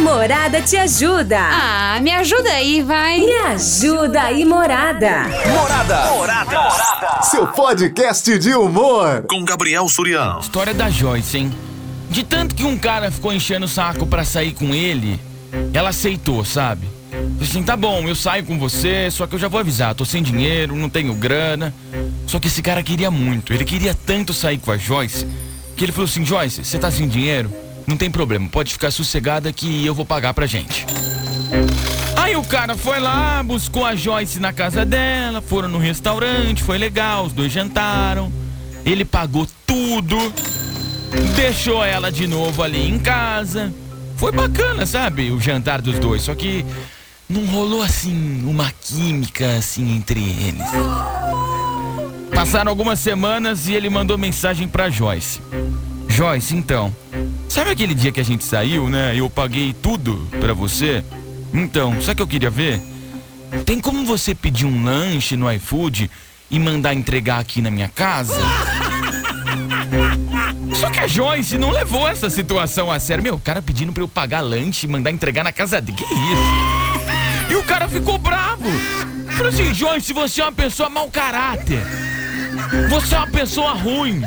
Morada te ajuda. Ah, me ajuda aí, vai. Me ajuda aí, Morada. Morada. Morada. Morada. Seu podcast de humor. Com Gabriel Surião. História da Joyce, hein? De tanto que um cara ficou enchendo o saco pra sair com ele, ela aceitou, sabe? Assim, tá bom, eu saio com você, só que eu já vou avisar, tô sem dinheiro, não tenho grana. Só que esse cara queria muito, ele queria tanto sair com a Joyce, que ele falou assim, Joyce, você tá sem dinheiro? Não tem problema, pode ficar sossegada que eu vou pagar pra gente. Aí o cara foi lá, buscou a Joyce na casa dela, foram no restaurante, foi legal, os dois jantaram. Ele pagou tudo, deixou ela de novo ali em casa. Foi bacana, sabe, o jantar dos dois, só que não rolou assim uma química assim entre eles. Passaram algumas semanas e ele mandou mensagem pra Joyce. Joyce, então, sabe aquele dia que a gente saiu, né? Eu paguei tudo pra você? Então, sabe o que eu queria ver? Tem como você pedir um lanche no iFood e mandar entregar aqui na minha casa? Só que a Joyce não levou essa situação a sério. Meu, o cara pedindo pra eu pagar lanche e mandar entregar na casa dele. Que isso? E o cara ficou bravo. Falou assim, Joyce, você é uma pessoa mau caráter. Você é uma pessoa ruim.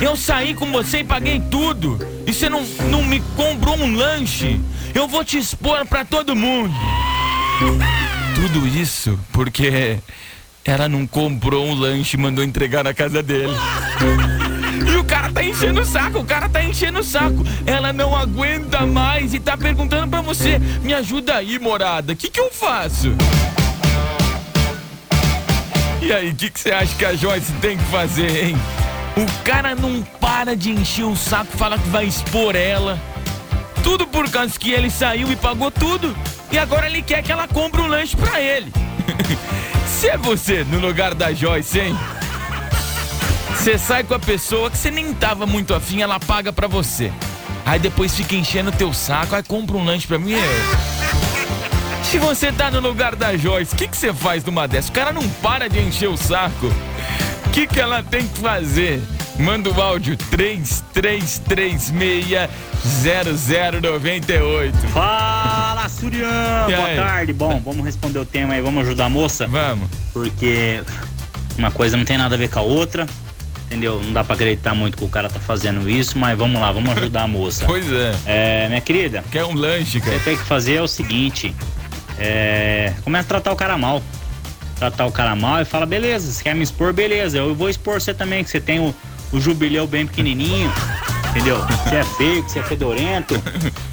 Eu saí com você e paguei tudo. E você não, não me comprou um lanche. Eu vou te expor pra todo mundo. Tudo isso porque ela não comprou um lanche e mandou entregar na casa dele. E o cara tá enchendo o saco, o cara tá enchendo o saco. Ela não aguenta mais e tá perguntando pra você: me ajuda aí, morada, o que, que eu faço? E aí, o que, que você acha que a Joyce tem que fazer, hein? O cara não para de encher o saco, fala que vai expor ela. Tudo por causa que ele saiu e pagou tudo. E agora ele quer que ela compre um lanche pra ele. Se é você no lugar da Joyce, hein? Você sai com a pessoa que você nem tava muito afim, ela paga pra você. Aí depois fica enchendo o teu saco, aí compra um lanche pra mim. Se você tá no lugar da Joyce, o que, que você faz numa dessas? O cara não para de encher o saco. O que, que ela tem que fazer? Manda o áudio 33360098. Fala, Surian! Boa tarde. Bom, vamos responder o tema aí, vamos ajudar a moça? Vamos. Porque uma coisa não tem nada a ver com a outra, entendeu? Não dá pra acreditar muito que o cara tá fazendo isso, mas vamos lá, vamos ajudar a moça. Pois é. É, minha querida, Quer um lanche, o que cara? você tem que fazer é o seguinte: é, começa a tratar o cara mal. Tratar o cara mal e fala, beleza, você quer me expor, beleza. Eu vou expor você também, que você tem o, o jubileu bem pequenininho, entendeu? Você é feio, você é fedorento.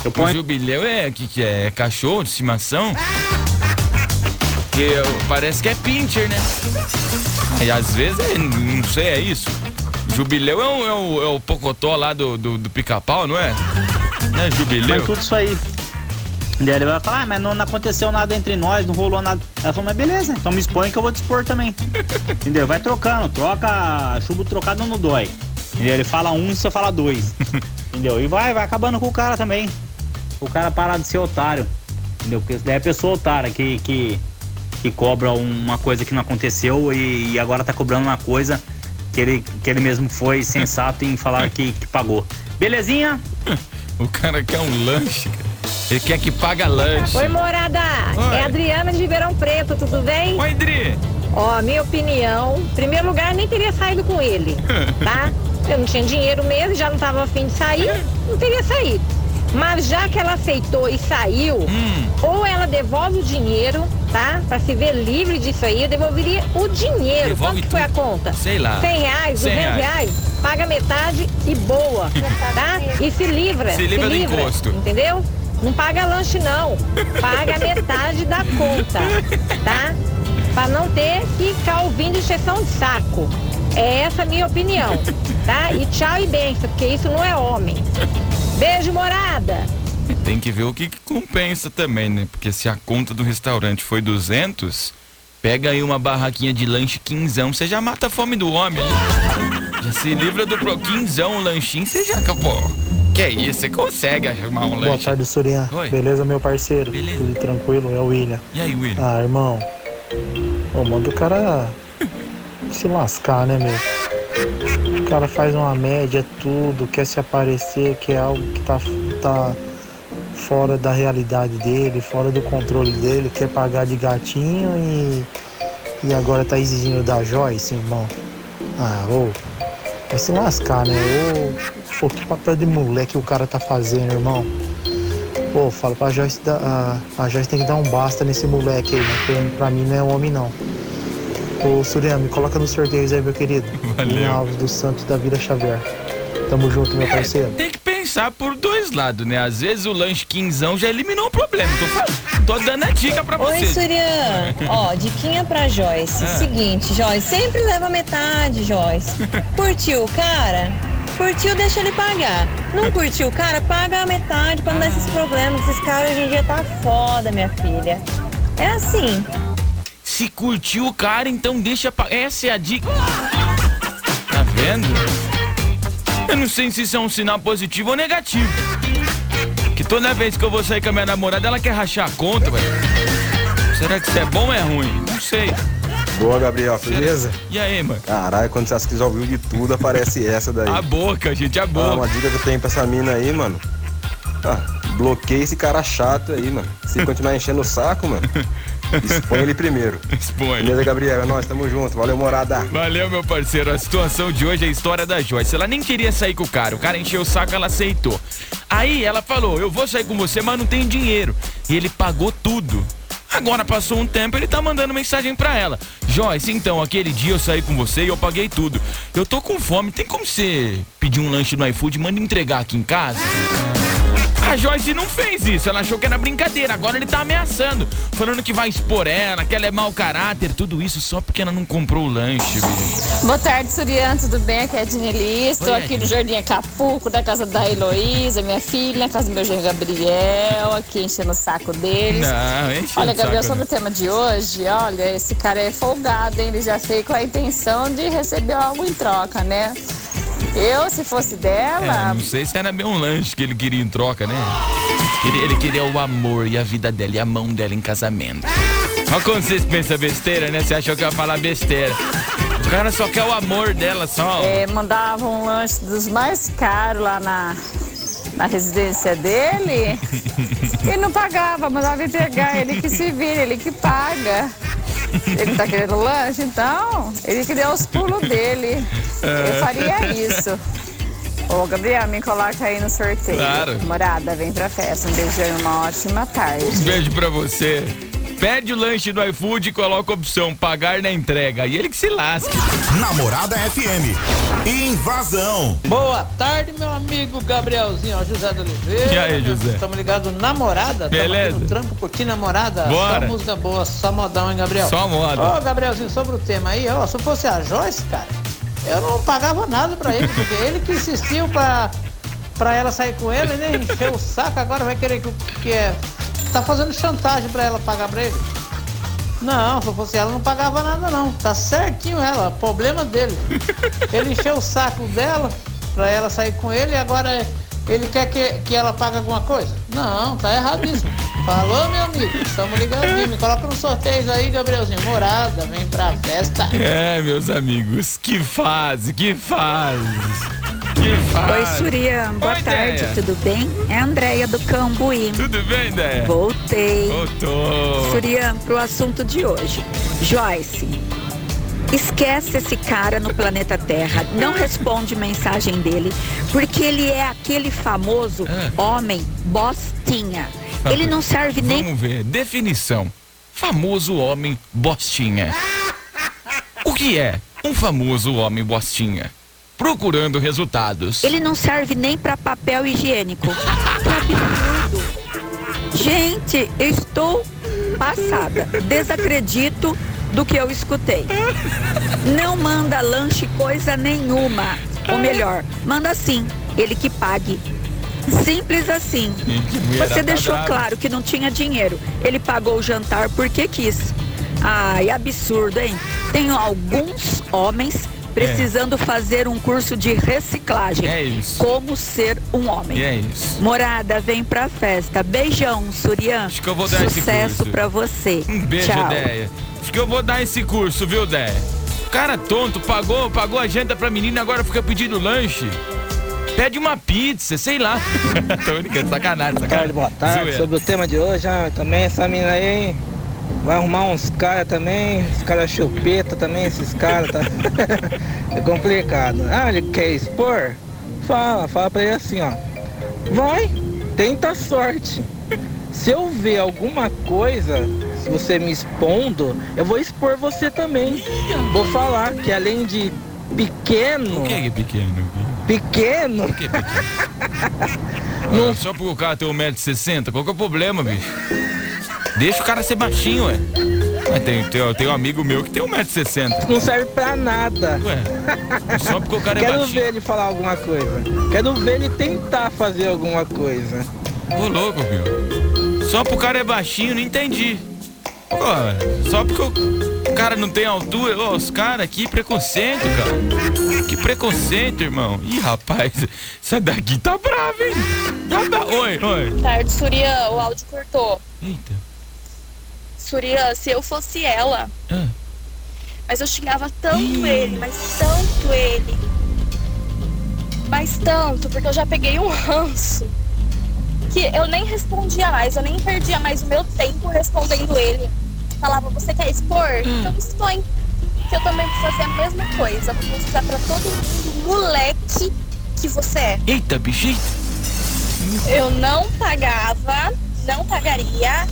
Eu O ponho jubileu é que, que é? É cachorro de estimação? Eu- parece que é pincher, né? E às vezes, é, não sei, é isso. Jubileu é o, é o, é o pocotó lá do, do, do pica-pau, não é? Não é jubileu? Mas tudo isso aí. Daí ele vai falar, ah, mas não, não aconteceu nada entre nós, não rolou nada. Ela falou, mas beleza, então me expõe que eu vou te expor também. Entendeu? Vai trocando, troca, chumbo trocado não dói. Entendeu? Ele fala um e você fala dois. Entendeu? E vai, vai acabando com o cara também. O cara parar de ser otário. Entendeu? Porque daí é a pessoa otária que, que, que cobra uma coisa que não aconteceu e, e agora tá cobrando uma coisa que ele, que ele mesmo foi sensato em falar que, que pagou. Belezinha? O cara quer um lanche, cara. Ele quer que paga lanche. Oi, morada! Oi. É Adriana de Ribeirão Preto, tudo bem? Oi, Dri. Ó, minha opinião, em primeiro lugar, nem teria saído com ele, tá? Eu não tinha dinheiro mesmo, já não tava afim de sair, não teria saído. Mas já que ela aceitou e saiu, Hum. ou ela devolve o dinheiro, tá? Pra se ver livre disso aí, eu devolveria o dinheiro. Devolve Quanto que foi a conta? Sei lá. 100 reais, 100 200 reais. Paga metade e boa, tá? E se livra. Se livra do encosto. Entendeu? Não paga lanche, não. Paga metade da conta, tá? Pra não ter que ficar ouvindo injeção de saco. É essa a minha opinião, tá? E tchau e benção, porque isso não é homem. Beijo, morada! Tem que ver o que, que compensa também, né? Porque se a conta do restaurante foi 200, pega aí uma barraquinha de lanche quinzão, você já mata a fome do homem. né? Já se livra do pro quinzão, o lanchinho, você já acabou. Que é isso, você consegue arrumar um Boa lanche. tarde, Surian. Oi. Beleza, meu parceiro? Beleza. Tudo tranquilo? É o William. E aí, William? Ah, irmão. Ô, manda o cara se lascar, né, meu? O cara faz uma média, tudo, quer se aparecer, que é algo que tá, tá fora da realidade dele, fora do controle dele, quer pagar de gatinho e, e agora tá exigindo da Joyce, irmão. Ah, ô, vai se lascar, né? Ô, que papel de moleque o cara tá fazendo, irmão. Pô, fala pra Joyce, da, a, a Joyce tem que dar um basta nesse moleque aí, né? Porque pra mim não é homem, não. Ô, Surya, me coloca nos sorteios aí, meu querido. Valeu. Alves dos Santos da Vila Xavier. Tamo junto, meu parceiro. Tem que pensar por dois lados, né? Às vezes o lanche quinzão já eliminou o problema. Tô, falando- tô dando a dica pra Oi, vocês. Surian. Ó, diquinha pra Joyce. Ah. Seguinte, Joyce, sempre leva metade, Joyce. Curtiu o cara? Curtiu, deixa ele pagar. Não curtiu o cara? Paga a metade pra não dar esses problemas. Esses caras hoje em dia tá foda, minha filha. É assim. Se curtiu o cara, então deixa pra... Essa é a dica. Tá vendo? Eu não sei se isso é um sinal positivo ou negativo. Que toda vez que eu vou sair com a minha namorada, ela quer rachar a conta, velho. Será que isso é bom ou é ruim? Não sei. Boa, Gabriel, beleza? E aí, mano? Caralho, quando você quiser ouvir de tudo, aparece essa daí. A boca, gente, a Ah, boca. uma dica que eu tenho pra essa mina aí, mano. Ah, bloqueia esse cara chato aí, mano. Se continuar enchendo o saco, mano, expõe ele primeiro. Expõe. Beleza, Gabriel? É nóis, tamo junto. Valeu, morada. Valeu, meu parceiro. A situação de hoje é a história da Joyce. Ela nem queria sair com o cara. O cara encheu o saco, ela aceitou. Aí ela falou: Eu vou sair com você, mas não tenho dinheiro. E ele pagou tudo. Agora passou um tempo, ele tá mandando mensagem pra ela. Joyce, então, aquele dia eu saí com você e eu paguei tudo. Eu tô com fome, tem como você pedir um lanche no iFood e manda entregar aqui em casa? A Joyce não fez isso, ela achou que era brincadeira. Agora ele tá ameaçando, falando que vai expor ela, que ela é mau caráter, tudo isso só porque ela não comprou o lanche, bicho. Boa tarde, Surian, tudo bem? Aqui é a Dinilis, estou Oi, aqui no Jardim Acapulco, da casa da Heloísa, minha filha, na casa do meu genro Gabriel, aqui enchendo o saco deles. Não, enche Olha, Gabriel, saco, sobre o tema de hoje, olha, esse cara é folgado, hein? Ele já fez com a intenção de receber algo em troca, né? Eu, se fosse É, dela, não sei se era bem um lanche que ele queria em troca, né? Queria- Ele queria o amor e a vida dela e a mão dela em casamento. Olha quando vocês pensam besteira, né? Você achou que eu ia falar besteira. O cara só quer o amor dela, só. é, mandava um lanche dos mais caros lá na, na residência dele e não pagava, mandava entregar, ele que se vira, ele que paga. Ele tá querendo lanche, então ele que deu os pulos dele. Eu faria isso. Ô, Gabriel, me coloca aí no sorteio. Claro. Morada, vem pra festa. Um beijão e uma ótima tarde. Um beijo pra você. Pede o lanche do iFood e coloca a opção pagar na entrega. E ele que se lasque. Namorada FM. Invasão. Boa tarde, meu amigo Gabrielzinho, ó, José do Oliveira. E aí, José? Estamos ligados namorada. Tamo Beleza. aqui no trampo curtindo namorada. Bora. Só música boa, só modão, hein, Gabriel? Só moda. Ô, Gabrielzinho, sobre o tema aí, ó, se fosse a Joyce, cara, eu não pagava nada pra ele, porque ele que insistiu pra, pra ela sair com ele, né? Encheu o saco, agora vai querer que, que é. Tá fazendo chantagem pra ela pagar pra ele. Não, se fosse ela, não pagava nada não. Tá certinho ela, problema dele. Ele encheu o saco dela pra ela sair com ele e agora ele quer que, que ela pague alguma coisa? Não, tá erradíssimo. Falou, meu amigo, estamos ligadinhos. Me coloca no sorteio aí, Gabrielzinho. Morada, vem pra festa. É, meus amigos, que fase, que fase. Oi, Surian. Boa Oi, tarde, Deia. tudo bem? É a Andréia do Cambuí. Tudo bem, Dé? Voltei. Voltou. Surian, pro assunto de hoje. Joyce, esquece esse cara no planeta Terra. Não responde mensagem dele, porque ele é aquele famoso Ah. homem bostinha. Ele não serve nem Vamos ver. Definição. Famoso homem bostinha. O que é um famoso homem bostinha? Procurando resultados. Ele não serve nem para papel higiênico. Gente, eu estou passada. Desacredito do que eu escutei. Não manda lanche coisa nenhuma. Ou melhor, manda sim, ele que pague. Simples assim. Você tá deixou claro que não tinha dinheiro. Ele pagou o jantar porque quis. Ai, absurdo, hein? Tenho alguns homens precisando fazer um curso de reciclagem. É isso. Como ser um homem. É isso. Morada, vem pra festa. Beijão, Surian. Acho que eu vou dar esse Sucesso curso. pra você. Um beijo, Tchau. Déia. Acho que eu vou dar esse curso, viu, Déia? O cara tonto, pagou, pagou a janta pra menina, agora fica pedindo lanche. Pede uma pizza, sei lá. Tô brincando, sacanagem, sacanagem. Tarde, boa tarde. Sobre o tema de hoje, ah, também essa mina aí vai arrumar uns caras também, os caras chupeta também, esses caras, tá? é complicado. Ah, ele quer expor? Fala, fala pra ele assim, ó. Vai, tenta a sorte. Se eu ver alguma coisa, se você me expondo, eu vou expor você também. Vou falar que além de pequeno. O que é pequeno? Pequeno? que é pequeno? Só porque o cara tem 1,60m, qual que é o problema, bicho? Deixa o cara ser baixinho, ué. Mas tem, tem, tem um amigo meu que tem 1,60m. Não serve pra nada. Ué, só porque o cara é Quero baixinho. ver ele falar alguma coisa. Quero ver ele tentar fazer alguma coisa. Ô louco, meu. Só porque o cara é baixinho, não entendi. Pô, só porque o cara não tem altura. Ô, os caras, que preconceito, cara. Que preconceito, irmão. Ih, rapaz, essa daqui tá brava, hein? Tá brava. Oi, oi. Tarde, Surya, o áudio cortou. Eita. Surya, se eu fosse ela, mas eu xingava tanto ele, mas tanto ele, mas tanto, porque eu já peguei um ranço, que eu nem respondia mais, eu nem perdia mais o meu tempo respondendo ele. Falava, você quer expor? Então expõe. Que eu também vou fazer a mesma coisa. Vou mostrar pra todo mundo, moleque, que você é. Eita, eita. Eu não pagava, não pagaria,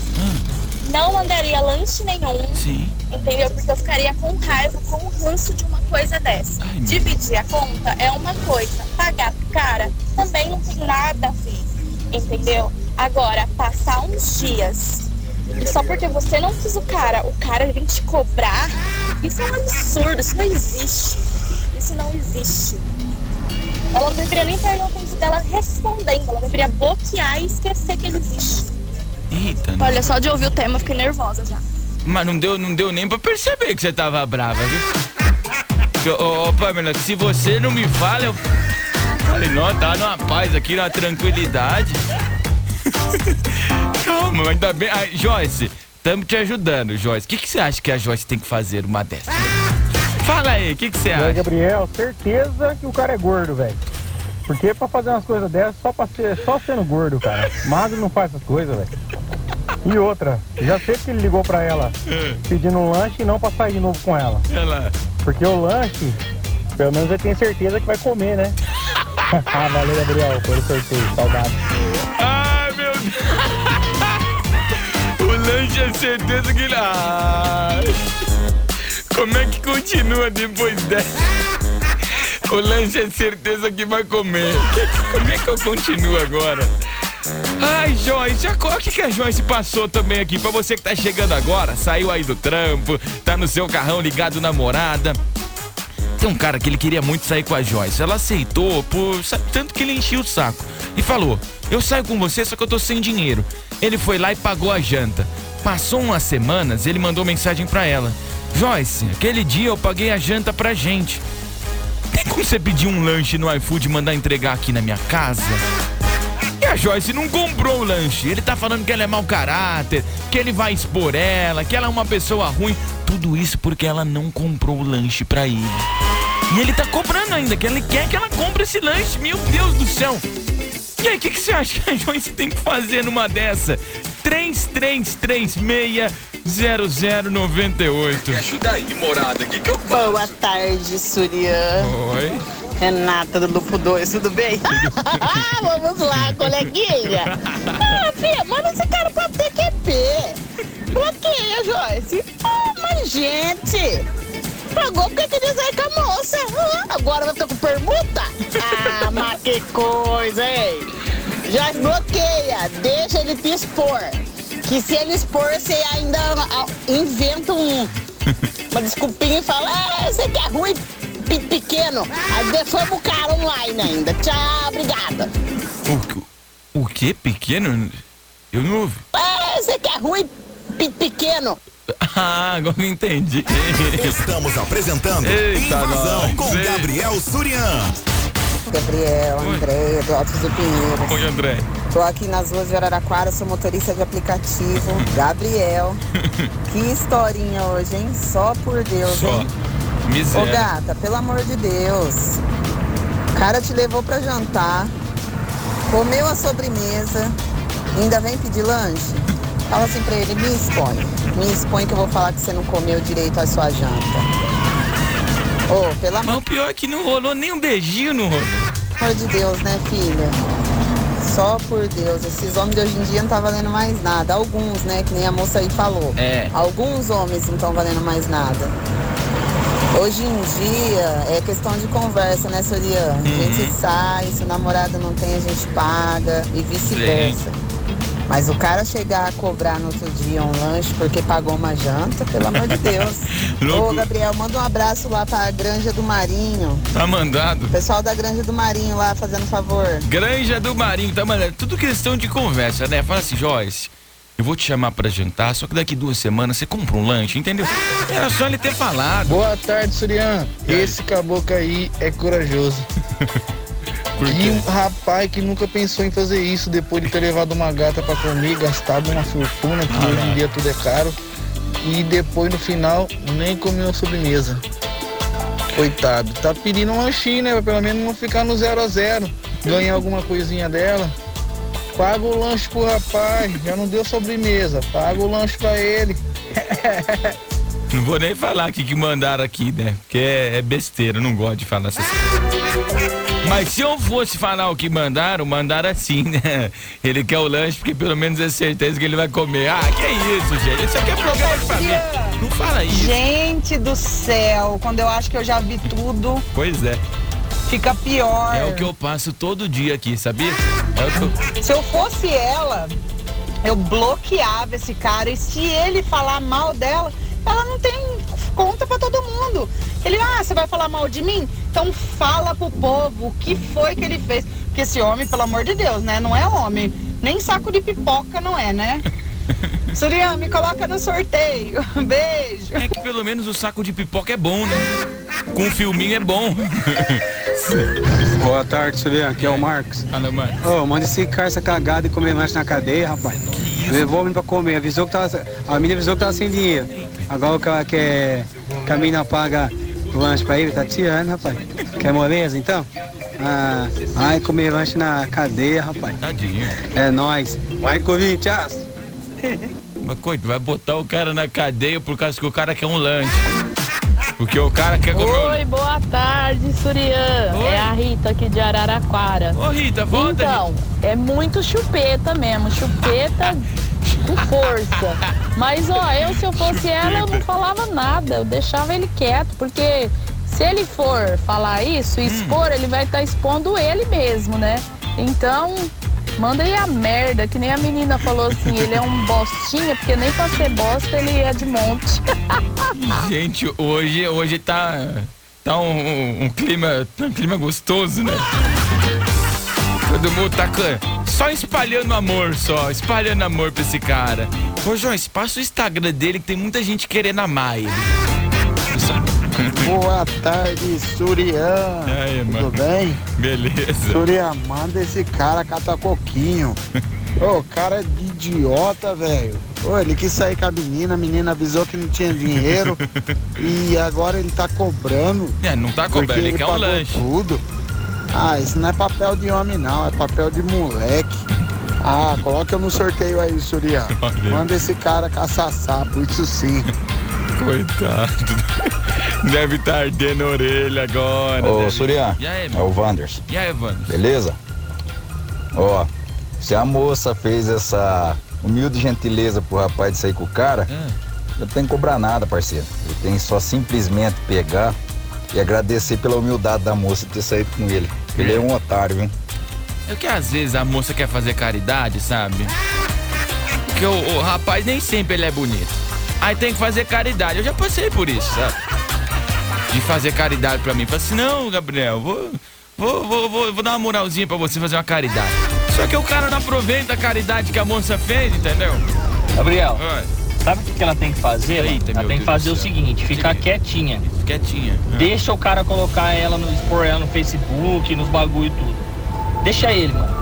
não mandaria lanche nenhum. Sim. Entendeu? Porque eu ficaria com raiva, com o ranço de uma coisa dessa. Dividir a conta é uma coisa, pagar pro cara também não tem nada a ver. Entendeu? Agora, passar uns dias e só porque você não quis o cara, o cara vem te cobrar, isso é um absurdo, isso não existe. Isso não existe. Ela não deveria nem perder o tempo dela respondendo, ela deveria bloquear e esquecer que ele existe. Eita, Olha, só de ouvir o tema eu fiquei nervosa já. Mas não deu, não deu nem pra perceber que você tava brava, viu? Ô, ô, Pamela, se você não me fala, eu. Falei, não, tá numa paz aqui, na tranquilidade. Calma, ainda bem. Ah, Joyce, estamos te ajudando, Joyce. O que, que você acha que a Joyce tem que fazer uma dessa? Fala aí, o que, que você aí, acha? Gabriel, certeza que o cara é gordo, velho. Porque pra fazer umas coisas dessas, só, pra ser, só sendo gordo, cara. Magro não faz essas coisas, velho. E outra, já sei que ele ligou pra ela pedindo um lanche e não pra sair de novo com ela. Olha lá. Porque o lanche, pelo menos ele tem certeza que vai comer, né? ah, valeu, Gabriel, pelo sorteio, saudade. Ai, meu Deus. O lanche é certeza que ele. Ai. Como é que continua depois dessa? O lanche é certeza que vai comer. Como é que eu continuo agora? Ai, Joyce, o que, que a Joyce passou também aqui? Pra você que tá chegando agora, saiu aí do trampo, tá no seu carrão ligado na morada. Tem um cara que ele queria muito sair com a Joyce. Ela aceitou por sabe, tanto que ele enchia o saco. E falou: Eu saio com você, só que eu tô sem dinheiro. Ele foi lá e pagou a janta. Passou umas semanas, ele mandou mensagem pra ela: Joyce, aquele dia eu paguei a janta pra gente. Tem como você pedir um lanche no iFood e mandar entregar aqui na minha casa? A Joyce não comprou o lanche. Ele tá falando que ela é mau caráter, que ele vai expor ela, que ela é uma pessoa ruim. Tudo isso porque ela não comprou o lanche pra ele. E ele tá cobrando ainda, que ele quer que ela compre esse lanche. Meu Deus do céu. E aí, o que, que você acha que a Joyce tem que fazer numa dessa? 33360098. Ajuda aí, morada. O que, que eu Boa tarde, Surya. Oi. Renata do Lupo 2, tudo bem? Vamos lá, coleguinha. Ah, Fê, manda esse cara pra TQP. Bloqueia, Joyce. Ah, mas, gente, pagou porque queria sair com a moça. Ah, agora vai ficar com permuta? Ah, mas que coisa, hein? Joyce, bloqueia. Deixa ele te expor. Que se ele expor, você ainda ah, inventa um, uma desculpinha e fala, ah, você que é ruim, pequeno. Aí o cara online ainda. Tchau, obrigada. O, o que? Pequeno? Eu não ouvi. Ah, você que é ruim, pe- pequeno. Ah, agora eu entendi. Estamos apresentando Eita, Invasão nós, com hein? Gabriel Surian. Gabriel, Andréia, do Altos do Pinheiros. Oi, André. Tô aqui nas ruas de Araraquara, sou motorista de aplicativo. Gabriel, que historinha hoje, hein? Só por Deus, Só. hein? Ô Miséria. gata, pelo amor de Deus. O cara te levou pra jantar, comeu a sobremesa, ainda vem pedir lanche? Fala assim pra ele, me expõe. Me expõe que eu vou falar que você não comeu direito a sua janta. Ô, pelo amor Mas o pior é que não rolou nem um beijinho, não rolou. amor de Deus, né, filha? Só por Deus, esses homens de hoje em dia não tá valendo mais nada. Alguns, né, que nem a moça aí falou. É. Alguns homens não estão valendo mais nada. Hoje em dia é questão de conversa, né, Soriano? A gente sai, se o namorado não tem, a gente paga e vice-versa. Mas o cara chegar a cobrar no outro dia um lanche porque pagou uma janta, pelo amor de Deus. Ô. Gabriel, manda um abraço lá pra Granja do Marinho. Tá mandado. Pessoal da Granja do Marinho lá fazendo favor. Granja do Marinho, tá mandando. Tudo questão de conversa, né? Fala assim, Joyce. Eu vou te chamar pra jantar, só que daqui duas semanas você compra um lanche, entendeu? Era só ele ter falado. Boa tarde, Surian. Esse caboclo aí é corajoso. E um rapaz que nunca pensou em fazer isso depois de ter levado uma gata pra comer, gastado uma fortuna, que hoje em dia tudo é caro. E depois no final nem comeu a sobremesa. Coitado, tá pedindo um lanchinho, né? Pra pelo menos não ficar no zero a zero. Ganhar alguma coisinha dela. Paga o lanche pro rapaz, já não deu sobremesa. Paga o lanche pra ele. Não vou nem falar aqui que mandaram aqui, né? Porque é, é besteira, não gosto de falar essas coisas. Mas se eu fosse falar o que mandaram, mandaram assim, né? Ele quer o lanche porque pelo menos é certeza que ele vai comer. Ah, que isso, gente? Isso aqui é programa de família. Não fala isso. Gente do céu, quando eu acho que eu já vi tudo, Pois é. Fica pior. É o que eu passo todo dia aqui, sabia? É o que eu... Se eu fosse ela, eu bloqueava esse cara e se ele falar mal dela, ela não tem conta pra todo mundo. Ele, ah, você vai falar mal de mim? Então fala pro povo o que foi que ele fez. Porque esse homem, pelo amor de Deus, né? Não é homem. Nem saco de pipoca não é, né? Surian, me coloca no sorteio. Beijo. É que pelo menos o saco de pipoca é bom, né? Com o filminho é bom. Boa tarde, Juliano. Aqui é o Marcos. Fala, mano. Ô, manda esse cara essa cagada e comer lanche na cadeia, rapaz. Levou o menino pra comer. Avisou que tava. A menina avisou que tava sem dinheiro. Agora o cara quer. Que a menina paga o lanche pra ele, tá tirando, rapaz. Quer moleza então? Ah, ai, comer lanche na cadeia, rapaz. Tadinho. É nóis. Vai, Corinthians! Mas coito, vai botar o cara na cadeia por causa que o cara quer um lanche. Porque o cara quer comer Oi, boa tarde, Surian. Oi. É a Rita aqui de Araraquara. Ô Rita, volta. Então, é muito chupeta mesmo, chupeta com força. Mas ó, eu se eu fosse ela, eu não falava nada, eu deixava ele quieto, porque se ele for falar isso, expor, ele vai estar expondo ele mesmo, né? Então, manda aí a merda, que nem a menina falou assim, ele é um bostinha, porque nem pra ser bosta ele é de monte. Gente, hoje, hoje tá. Tá um, um- clima. tá um clima gostoso, né? Todo mundo tá só espalhando amor, só, espalhando amor pra esse cara. Ô Joyce, passa o Instagram dele que tem muita gente querendo amar ele. Boa tarde, Surian. Aí, Tudo mano. bem? Beleza. Surian, manda esse cara catar coquinho. Ô, cara é de idiota, velho. Ô, ele quis sair com a menina, a menina avisou que não tinha dinheiro e agora ele tá cobrando. É, não tá cobrando, ele quer um pagou lanche. tudo. Ah, isso não é papel de homem não, é papel de moleque. Ah, coloca no sorteio aí, Surian. Manda esse cara caçar sapo, isso sim. Coitado. Deve estar ardendo a orelha agora. Ô, deve- Surian, E aí, é o Wanders. E aí, Evandro? Beleza? Ó, se a moça fez essa humilde gentileza pro rapaz de sair com o cara, não tem que cobrar nada, parceiro. Ele tem só simplesmente pegar e agradecer pela humildade da moça de ter saído com ele. Ele é um otário, viu? É que às vezes a moça quer fazer caridade, sabe? Porque o, o rapaz nem sempre ele é bonito. Aí tem que fazer caridade. Eu já passei por isso, sabe? De fazer caridade pra mim. Falei assim, não, Gabriel, vou, vou, vou, vou, vou dar uma moralzinha pra você fazer uma caridade. Só que o cara não aproveita a caridade que a moça fez, entendeu? Gabriel, sabe o que ela tem que fazer? Eita, ela tem que fazer o seguinte, ficar quietinha. Quietinha. Deixa o cara colocar ela, no, expor ela no Facebook, nos bagulho e tudo. Deixa ele, mano.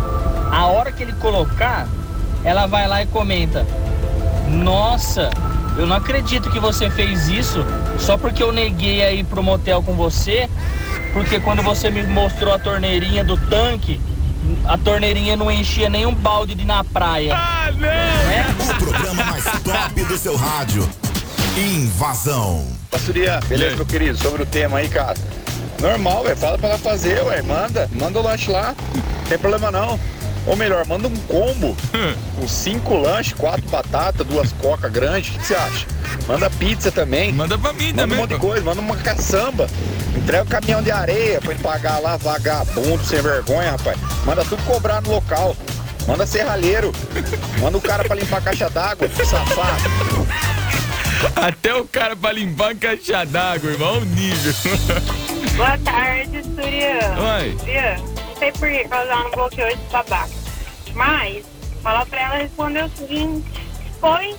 A hora que ele colocar, ela vai lá e comenta. Nossa, eu não acredito que você fez isso Só porque eu neguei aí pro motel com você, porque quando você me mostrou a torneirinha do tanque, a torneirinha não enchia nem um balde de ir na praia. Ah, O programa mais top do seu rádio. Invasão. Passoria, beleza, meu querido? Sobre o tema aí, cara. Normal, velho. Fala pra ela fazer, ué. Manda. Manda o lanche lá. Não tem problema não. Ou melhor, manda um combo com cinco lanches, quatro batatas, duas coca grandes. O que você acha? Manda pizza também. Manda pra mim manda também, um monte de pô. coisa. Manda uma caçamba. Entrega o caminhão de areia pra ele pagar lá, vagabundo, sem vergonha, rapaz. Manda tudo cobrar no local. Manda serralheiro. Manda o cara pra limpar a caixa d'água, safado. Até o cara pra limpar a caixa d'água, irmão, o nível. Boa tarde, Surian. Oi. Surian, sei por que ela não bloqueou esse babaca. Mas, fala pra ela responder o seguinte: expõe,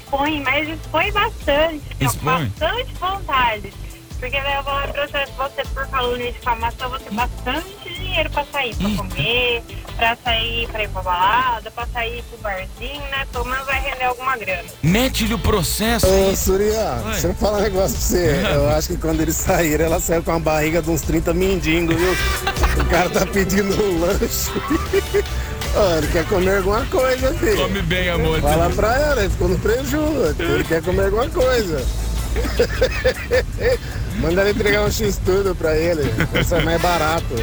expõe, mas expõe bastante. Expõe. Bastante vontade. Porque daí eu vou lá processo você por calúnia e difamação, você tem bastante dinheiro pra sair, pra comer, pra sair, pra ir pra balada, pra sair pro barzinho, né? Pelo menos vai render alguma grana. Mete-lhe o processo. Ô, Surya, Oi. deixa eu falar um negócio pra você. Eu acho que quando eles saíram, ela saiu com a barriga de uns 30 mendigos, viu? O cara tá pedindo um lanche. Ó, ele quer comer alguma coisa, filho. Come bem, amor. Fala pra ela, ele ficou no prejuízo. Ele quer comer alguma coisa. Manda ele entregar um X-Tudo pra ele. Vai ser mais barato.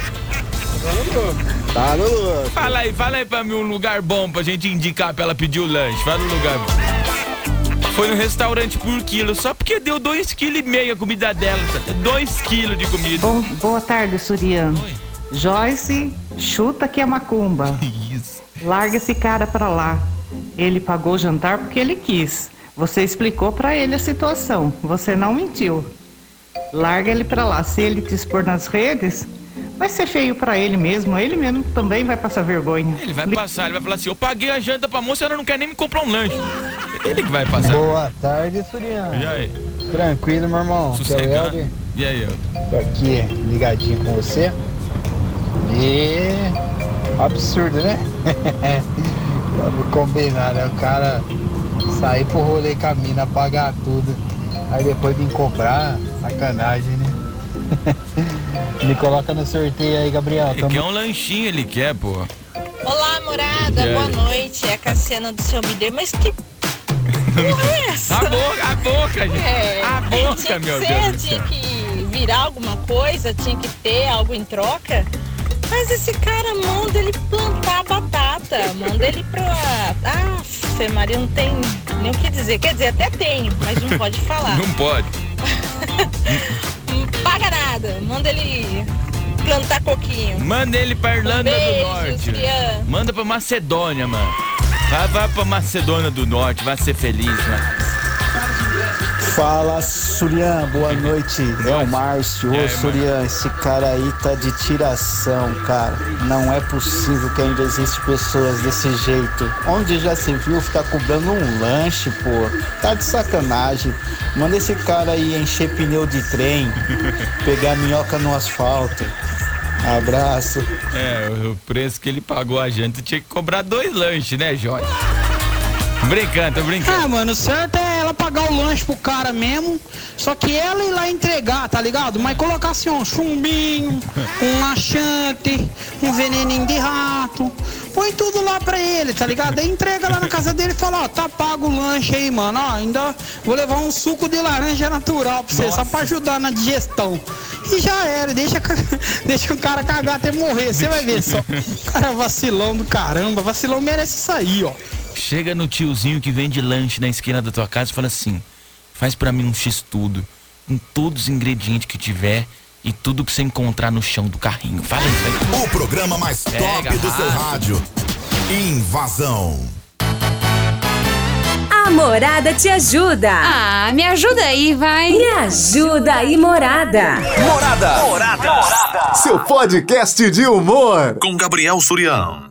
Tá no lucro. Tá no lucro. Fala aí, fala aí pra mim um lugar bom pra gente indicar pra ela pedir o lanche. Fala um lugar bom. Foi no restaurante por quilo, só porque deu 2,5 kg a comida dela. 2 kg de comida. Bom, boa tarde, Surian. Joyce, chuta que é macumba. Isso. Larga esse cara pra lá. Ele pagou o jantar porque ele quis. Você explicou pra ele a situação. Você não mentiu. Larga ele pra lá. Se ele te expor nas redes, vai ser feio pra ele mesmo. Ele mesmo também vai passar vergonha. Ele vai passar, ele vai falar assim: eu paguei a janta pra moça, ela não quer nem me comprar um lanche. Ele que vai passar. Boa tarde, Surian. E aí? Tranquilo, meu irmão. É o Sossegado. E aí, eu? Tô aqui ligadinho com você. E. Absurdo, né? Vamos combinar, né? O cara sair pro rolê com a mina, pagar tudo. Aí depois vir cobrar, sacanagem, né? Me coloca no sorteio aí, Gabriel. Ele quer um lanchinho, ele quer, pô. Olá, morada, boa noite. É a Cassiana do seu Mideiro, mas que porra é essa? A boca, a boca, gente. É, A boca, tinha que meu ser, Deus Tinha que virar alguma coisa, tinha que ter algo em troca. Mas esse cara manda ele plantar batata, manda ele pra. Ah, Maria, não tem nem o que dizer. Quer dizer, até tem, mas não pode falar. Não pode. Não paga nada, manda ele plantar coquinho. Manda ele pra Irlanda Um beijo, do Norte. Manda pra Macedônia, mano. Vai, vai pra Macedônia do Norte, vai ser feliz, mano. Fala, Surian, boa noite. É o Márcio. Ô, Surian, esse cara aí tá de tiração, cara. Não é possível que ainda existe pessoas desse jeito. Onde já se viu ficar cobrando um lanche, pô? Tá de sacanagem. Manda esse cara aí encher pneu de trem, pegar minhoca no asfalto. Abraço. É, o preço que ele pagou a janta tinha que cobrar dois lanches, né, Jorge? Brincando, tô brincando. Ah, mano, o é ela pagar o lanche pro cara mesmo, só que ela ir lá entregar, tá ligado? Mas colocar assim, ó, um chumbinho, um laxante, um veneninho de rato, põe tudo lá pra ele, tá ligado? Aí entrega lá na casa dele e fala, ó, tá pago o lanche aí, mano, ó, ainda vou levar um suco de laranja natural pra você, só pra ajudar na digestão. E já era, deixa, deixa o cara cagar até morrer, você vai ver só. Cara, vacilão do caramba, vacilão merece sair, ó. Chega no tiozinho que vende lanche na esquina da tua casa e fala assim: faz pra mim um X-tudo, com todos os ingredientes que tiver e tudo que você encontrar no chão do carrinho. Fala isso aí. O programa mais top Pega, do seu rasga. rádio. Invasão. A Morada te ajuda. Ah, me ajuda aí, vai. Me ajuda aí, Morada. Morada. Morada. Seu podcast de humor. Com Gabriel Surião.